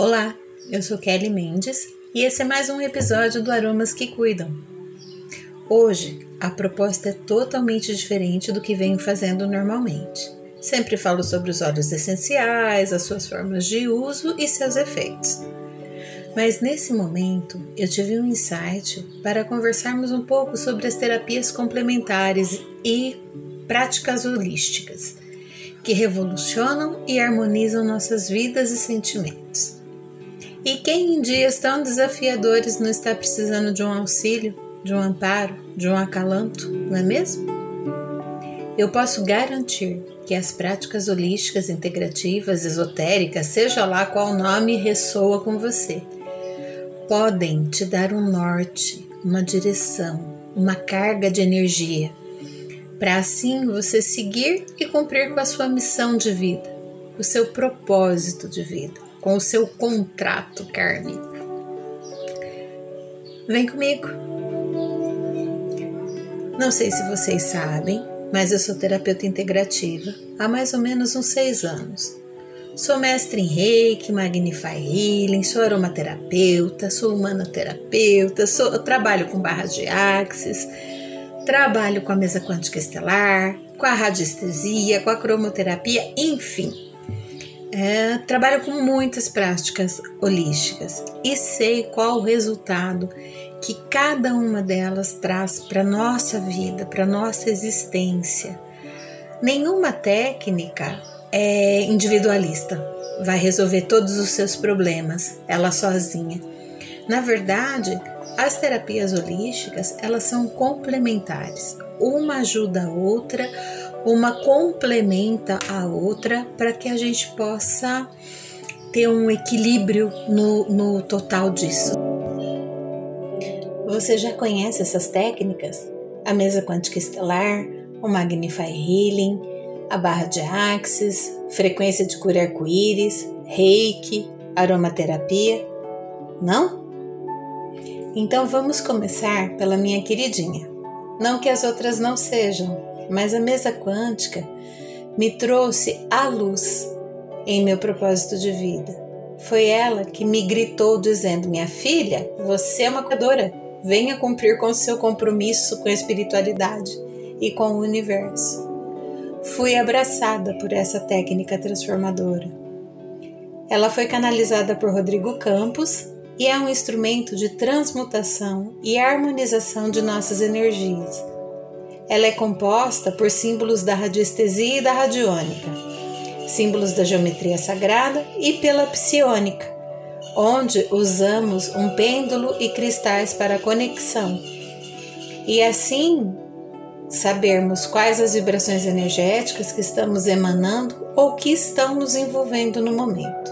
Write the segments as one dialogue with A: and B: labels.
A: Olá, eu sou Kelly Mendes e esse é mais um episódio do Aromas que Cuidam. Hoje a proposta é totalmente diferente do que venho fazendo normalmente. Sempre falo sobre os óleos essenciais, as suas formas de uso e seus efeitos. Mas nesse momento eu tive um insight para conversarmos um pouco sobre as terapias complementares e práticas holísticas que revolucionam e harmonizam nossas vidas e sentimentos. E quem em dias tão desafiadores não está precisando de um auxílio, de um amparo, de um acalanto, não é mesmo? Eu posso garantir que as práticas holísticas integrativas, esotéricas, seja lá qual nome ressoa com você, podem te dar um norte, uma direção, uma carga de energia, para assim você seguir e cumprir com a sua missão de vida, o seu propósito de vida com o seu contrato kármico. Vem comigo. Não sei se vocês sabem, mas eu sou terapeuta integrativa há mais ou menos uns seis anos. Sou mestre em Reiki, Magnify Healing, sou aromaterapeuta, sou humanoterapeuta, sou, trabalho com barras de axis, trabalho com a mesa quântica estelar, com a radiestesia, com a cromoterapia, enfim. É, trabalho com muitas práticas holísticas e sei qual o resultado que cada uma delas traz para nossa vida, para nossa existência. Nenhuma técnica é individualista, vai resolver todos os seus problemas, ela sozinha. Na verdade, as terapias holísticas, elas são complementares. Uma ajuda a outra, uma complementa a outra para que a gente possa ter um equilíbrio no, no total disso. Você já conhece essas técnicas? A mesa quântica estelar, o Magnify Healing, a barra de Axis, frequência de cura arco-íris, reiki, aromaterapia? Não? Então vamos começar pela minha queridinha. Não que as outras não sejam, mas a mesa quântica me trouxe a luz em meu propósito de vida. Foi ela que me gritou dizendo: Minha filha, você é uma cuidadora, venha cumprir com seu compromisso com a espiritualidade e com o universo. Fui abraçada por essa técnica transformadora. Ela foi canalizada por Rodrigo Campos e é um instrumento de transmutação e harmonização de nossas energias ela é composta por símbolos da radiestesia e da radiônica, símbolos da geometria sagrada e pela psiônica, onde usamos um pêndulo e cristais para conexão. E assim sabermos quais as vibrações energéticas que estamos emanando ou que estão nos envolvendo no momento.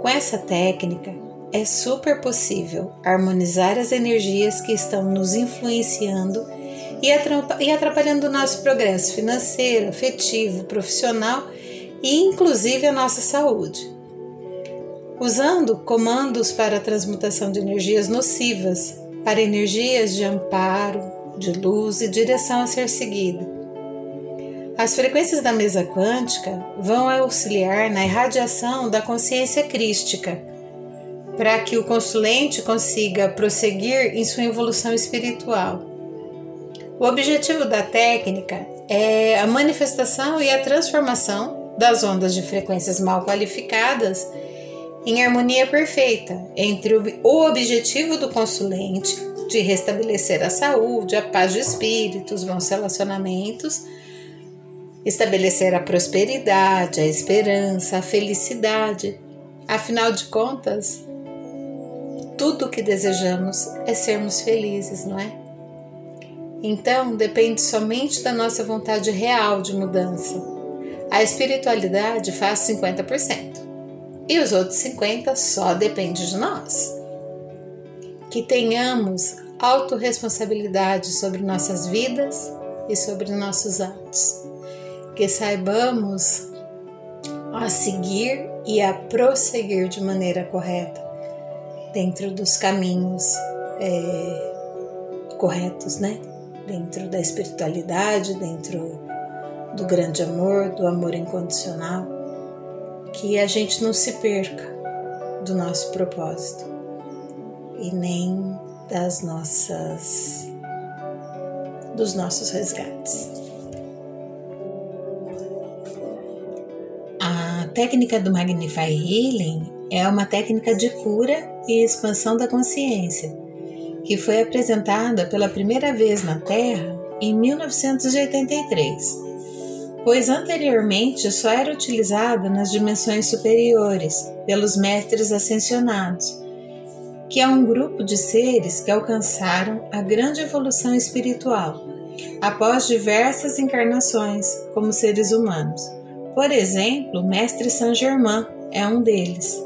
A: Com essa técnica, é super possível harmonizar as energias que estão nos influenciando e atrapalhando o nosso progresso financeiro, afetivo, profissional e inclusive a nossa saúde. Usando comandos para a transmutação de energias nocivas para energias de amparo, de luz e direção a ser seguida. As frequências da mesa quântica vão auxiliar na irradiação da consciência crística, para que o consulente consiga prosseguir em sua evolução espiritual o objetivo da técnica é a manifestação e a transformação das ondas de frequências mal qualificadas em harmonia perfeita entre o objetivo do consulente de restabelecer a saúde, a paz de espírito, os bons relacionamentos, estabelecer a prosperidade, a esperança, a felicidade. Afinal de contas, tudo o que desejamos é sermos felizes, não é? Então, depende somente da nossa vontade real de mudança. A espiritualidade faz 50% e os outros 50% só depende de nós. Que tenhamos autorresponsabilidade sobre nossas vidas e sobre nossos atos. Que saibamos a seguir e a prosseguir de maneira correta dentro dos caminhos é, corretos, né? Dentro da espiritualidade, dentro do grande amor, do amor incondicional, que a gente não se perca do nosso propósito e nem das nossas dos nossos resgates. A técnica do Magnify Healing é uma técnica de cura e expansão da consciência, que foi apresentada pela primeira vez na Terra em 1983, pois anteriormente só era utilizada nas dimensões superiores pelos mestres ascensionados, que é um grupo de seres que alcançaram a grande evolução espiritual após diversas encarnações como seres humanos. Por exemplo, Mestre Saint Germain é um deles.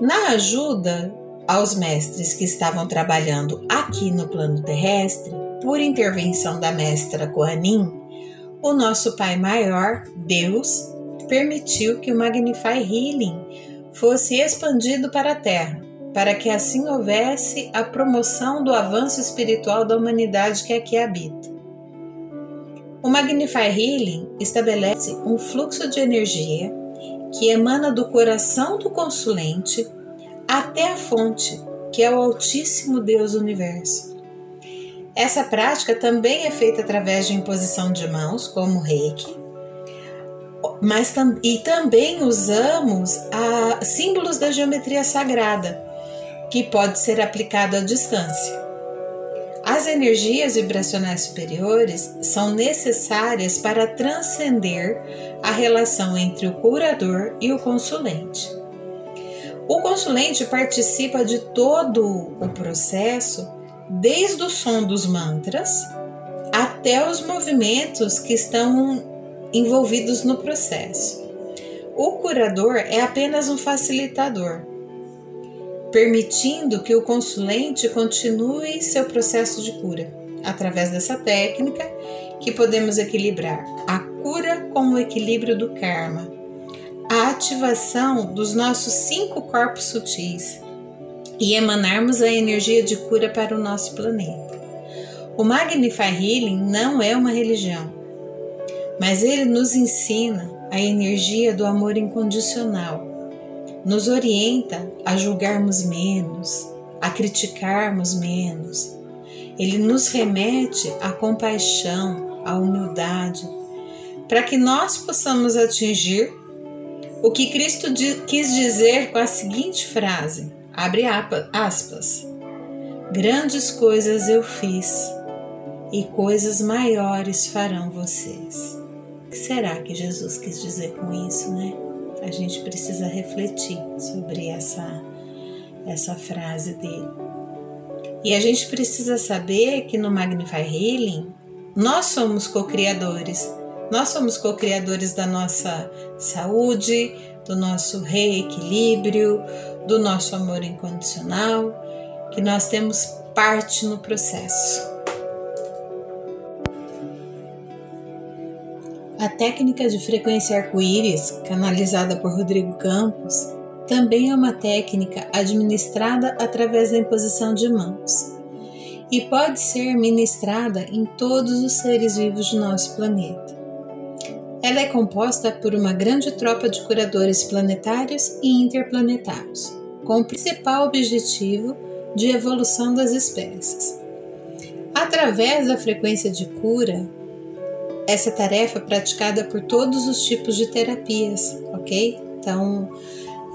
A: Na ajuda aos mestres que estavam trabalhando aqui no plano terrestre, por intervenção da mestra Koanin, o nosso Pai Maior, Deus, permitiu que o Magnify Healing fosse expandido para a Terra, para que assim houvesse a promoção do avanço espiritual da humanidade que aqui habita. O Magnify Healing estabelece um fluxo de energia que emana do coração do consulente até a fonte, que é o Altíssimo Deus Universo. Essa prática também é feita através de imposição de mãos, como reiki, mas e também usamos a, símbolos da geometria sagrada, que pode ser aplicado à distância. As energias vibracionais superiores são necessárias para transcender a relação entre o curador e o consulente. O consulente participa de todo o processo, desde o som dos mantras até os movimentos que estão envolvidos no processo. O curador é apenas um facilitador permitindo que o consulente continue seu processo de cura. Através dessa técnica, que podemos equilibrar a cura com o equilíbrio do karma, ativação dos nossos cinco corpos sutis e emanarmos a energia de cura para o nosso planeta. O Magnify Healing não é uma religião, mas ele nos ensina a energia do amor incondicional nos orienta a julgarmos menos, a criticarmos menos. Ele nos remete à compaixão, à humildade, para que nós possamos atingir o que Cristo quis dizer com a seguinte frase: abre aspas. Grandes coisas eu fiz e coisas maiores farão vocês. O que será que Jesus quis dizer com isso, né? a gente precisa refletir sobre essa, essa frase dele. E a gente precisa saber que no Magnify Healing nós somos co-criadores. Nós somos co-criadores da nossa saúde, do nosso reequilíbrio, do nosso amor incondicional, que nós temos parte no processo. A técnica de frequência arco-íris, canalizada por Rodrigo Campos, também é uma técnica administrada através da imposição de mãos e pode ser ministrada em todos os seres vivos de nosso planeta. Ela é composta por uma grande tropa de curadores planetários e interplanetários, com o principal objetivo de evolução das espécies. Através da frequência de cura, essa tarefa é praticada por todos os tipos de terapias, ok? Então,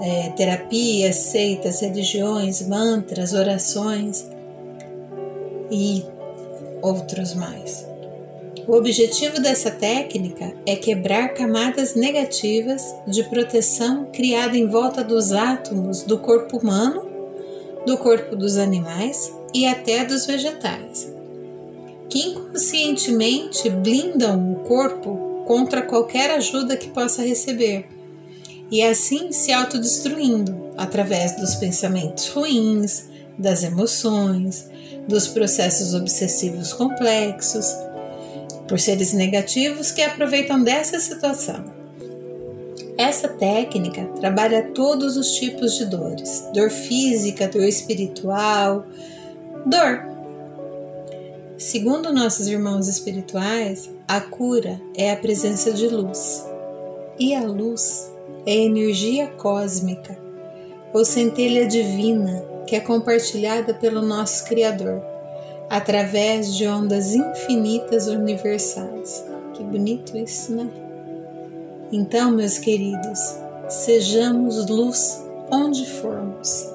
A: é, terapias, seitas, religiões, mantras, orações e outros mais. O objetivo dessa técnica é quebrar camadas negativas de proteção criada em volta dos átomos do corpo humano, do corpo dos animais e até dos vegetais que inconscientemente blindam o corpo contra qualquer ajuda que possa receber, e assim se autodestruindo através dos pensamentos ruins, das emoções, dos processos obsessivos complexos, por seres negativos que aproveitam dessa situação. Essa técnica trabalha todos os tipos de dores: dor física, dor espiritual, dor Segundo nossos irmãos espirituais, a cura é a presença de luz. E a luz é energia cósmica ou centelha divina que é compartilhada pelo nosso Criador através de ondas infinitas universais. Que bonito isso, né? Então, meus queridos, sejamos luz onde formos.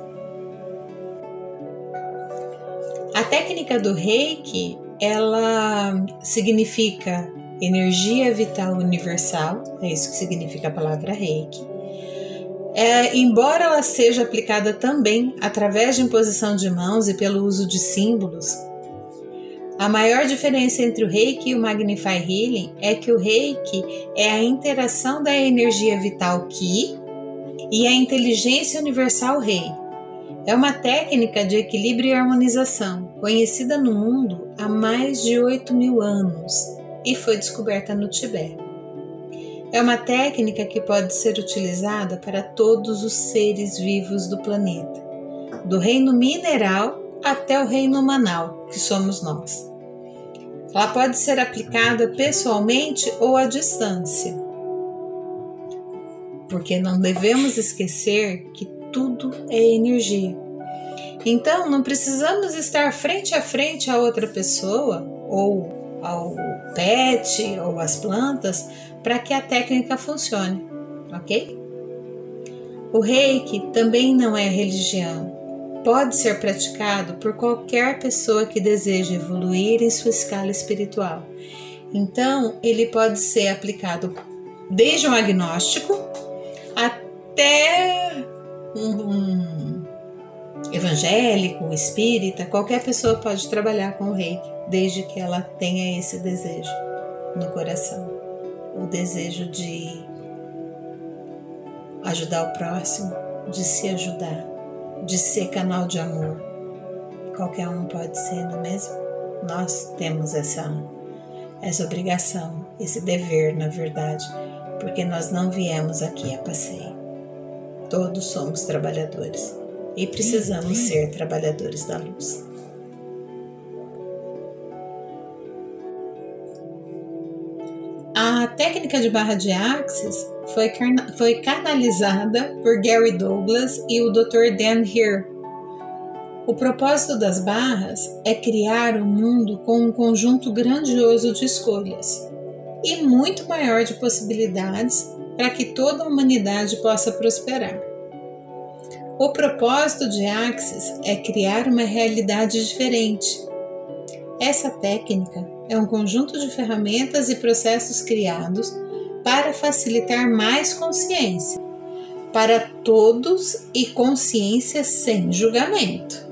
A: A técnica do Reiki, ela significa energia vital universal, é isso que significa a palavra Reiki. É, embora ela seja aplicada também através de imposição de mãos e pelo uso de símbolos, a maior diferença entre o Reiki e o Magnify Healing é que o Reiki é a interação da energia vital Ki e a inteligência universal Rei. É uma técnica de equilíbrio e harmonização, conhecida no mundo há mais de 8 mil anos e foi descoberta no Tibete. É uma técnica que pode ser utilizada para todos os seres vivos do planeta, do reino mineral até o reino manal, que somos nós. Ela pode ser aplicada pessoalmente ou à distância, porque não devemos esquecer que tudo é energia. Então, não precisamos estar frente a frente a outra pessoa ou ao pet ou às plantas para que a técnica funcione, ok? O reiki também não é religião, pode ser praticado por qualquer pessoa que deseja evoluir em sua escala espiritual. Então, ele pode ser aplicado desde um agnóstico até um, evangélico, espírita, qualquer pessoa pode trabalhar com o reiki, desde que ela tenha esse desejo no coração o desejo de ajudar o próximo, de se ajudar de ser canal de amor. Qualquer um pode ser, não é mesmo? Nós temos essa, essa obrigação, esse dever, na verdade, porque nós não viemos aqui a passeio. Todos somos trabalhadores e precisamos ser trabalhadores da luz. A técnica de barra de axis foi, foi canalizada por Gary Douglas e o Dr. Dan Heer. O propósito das barras é criar um mundo com um conjunto grandioso de escolhas e muito maior de possibilidades para que toda a humanidade possa prosperar. O propósito de Axis é criar uma realidade diferente. Essa técnica é um conjunto de ferramentas e processos criados para facilitar mais consciência para todos e consciência sem julgamento.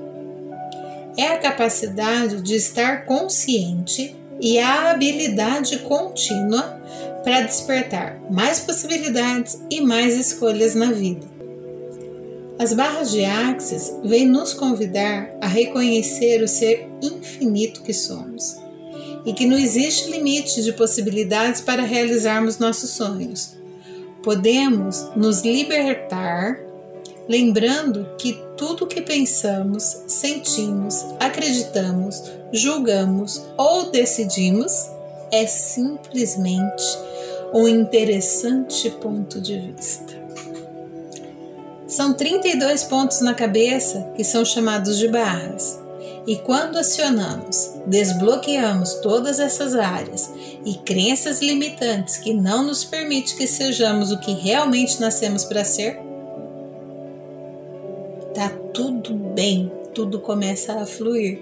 A: É a capacidade de estar consciente e a habilidade contínua para despertar mais possibilidades e mais escolhas na vida. As barras de Axis vêm nos convidar a reconhecer o ser infinito que somos e que não existe limite de possibilidades para realizarmos nossos sonhos. Podemos nos libertar lembrando que tudo que pensamos, sentimos, acreditamos, julgamos ou decidimos é simplesmente um interessante ponto de vista. São 32 pontos na cabeça que são chamados de barras. E quando acionamos, desbloqueamos todas essas áreas e crenças limitantes que não nos permitem que sejamos o que realmente nascemos para ser, tá tudo bem, tudo começa a fluir.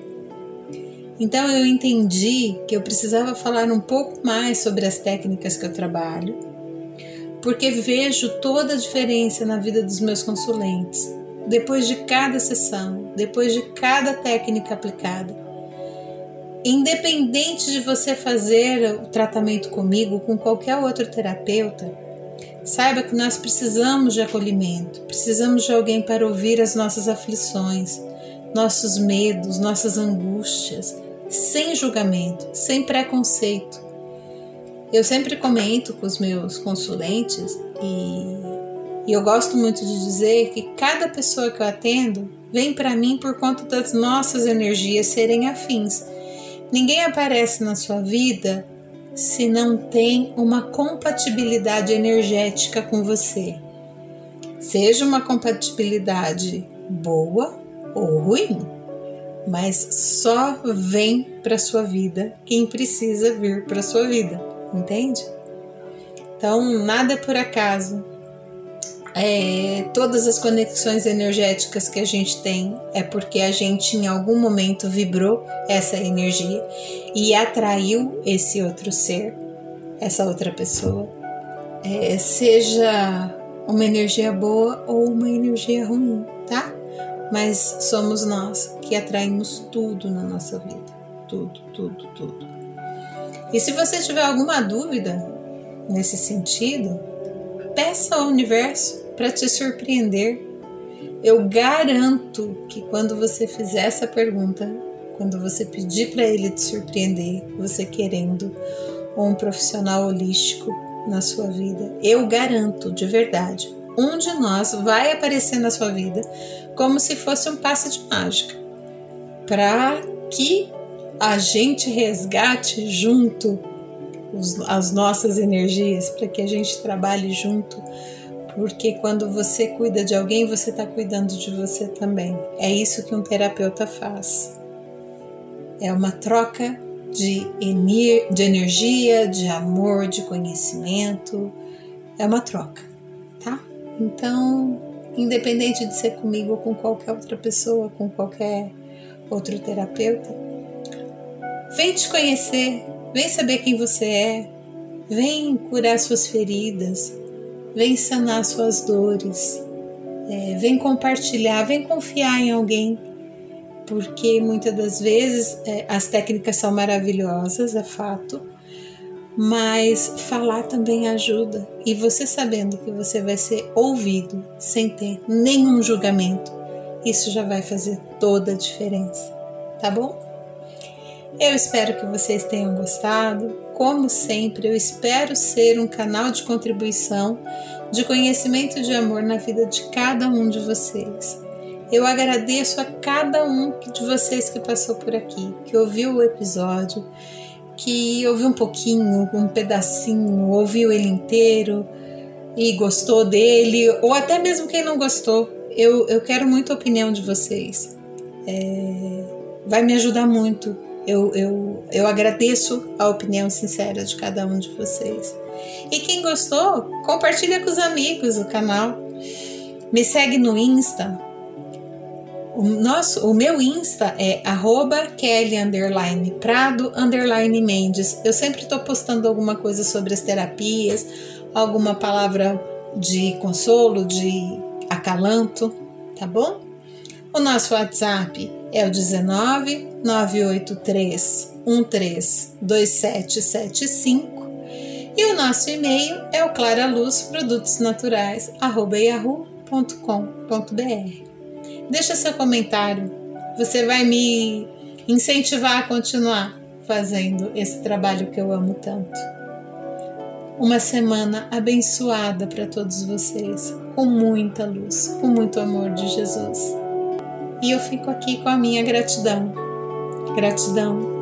A: Então eu entendi que eu precisava falar um pouco mais sobre as técnicas que eu trabalho, porque vejo toda a diferença na vida dos meus consulentes depois de cada sessão, depois de cada técnica aplicada. Independente de você fazer o tratamento comigo, com qualquer outro terapeuta, saiba que nós precisamos de acolhimento, precisamos de alguém para ouvir as nossas aflições, nossos medos, nossas angústias, sem julgamento, sem preconceito. Eu sempre comento com os meus consulentes e e eu gosto muito de dizer que cada pessoa que eu atendo vem para mim por conta das nossas energias serem afins. Ninguém aparece na sua vida se não tem uma compatibilidade energética com você. Seja uma compatibilidade boa ou ruim, mas só vem para sua vida quem precisa vir para sua vida, entende? Então, nada é por acaso. É, todas as conexões energéticas que a gente tem é porque a gente em algum momento vibrou essa energia e atraiu esse outro ser, essa outra pessoa, é, seja uma energia boa ou uma energia ruim, tá? Mas somos nós que atraímos tudo na nossa vida, tudo, tudo, tudo. E se você tiver alguma dúvida nesse sentido, peça ao universo para te surpreender. Eu garanto que quando você fizer essa pergunta, quando você pedir para ele te surpreender, você querendo um profissional holístico na sua vida, eu garanto de verdade, um de nós vai aparecer na sua vida como se fosse um passe de mágica, para que a gente resgate junto as nossas energias, para que a gente trabalhe junto, porque quando você cuida de alguém, você está cuidando de você também. É isso que um terapeuta faz. É uma troca de, de energia, de amor, de conhecimento. É uma troca, tá? Então, independente de ser comigo ou com qualquer outra pessoa, com qualquer outro terapeuta, vem te conhecer, vem saber quem você é, vem curar suas feridas, vem sanar suas dores, é, vem compartilhar, vem confiar em alguém porque muitas das vezes é, as técnicas são maravilhosas, é fato, mas falar também ajuda. E você sabendo que você vai ser ouvido sem ter nenhum julgamento, isso já vai fazer toda a diferença, tá bom? Eu espero que vocês tenham gostado. Como sempre, eu espero ser um canal de contribuição, de conhecimento e de amor na vida de cada um de vocês. Eu agradeço a cada um de vocês que passou por aqui, que ouviu o episódio, que ouviu um pouquinho, um pedacinho, ouviu ele inteiro e gostou dele, ou até mesmo quem não gostou. Eu, eu quero muito a opinião de vocês. É, vai me ajudar muito. Eu, eu, eu agradeço a opinião sincera de cada um de vocês. E quem gostou, compartilha com os amigos o canal. Me segue no Insta, o, nosso, o meu Insta é arroba Kelly Prado Mendes. Eu sempre estou postando alguma coisa sobre as terapias, alguma palavra de consolo, de acalanto, tá bom? O nosso WhatsApp é o 19 983 13 2775 e o nosso e-mail é o claraluzprodutosnaturais@yahoo.com.br. Deixa seu comentário. Você vai me incentivar a continuar fazendo esse trabalho que eu amo tanto. Uma semana abençoada para todos vocês, com muita luz, com muito amor de Jesus. E eu fico aqui com a minha gratidão. Gratidão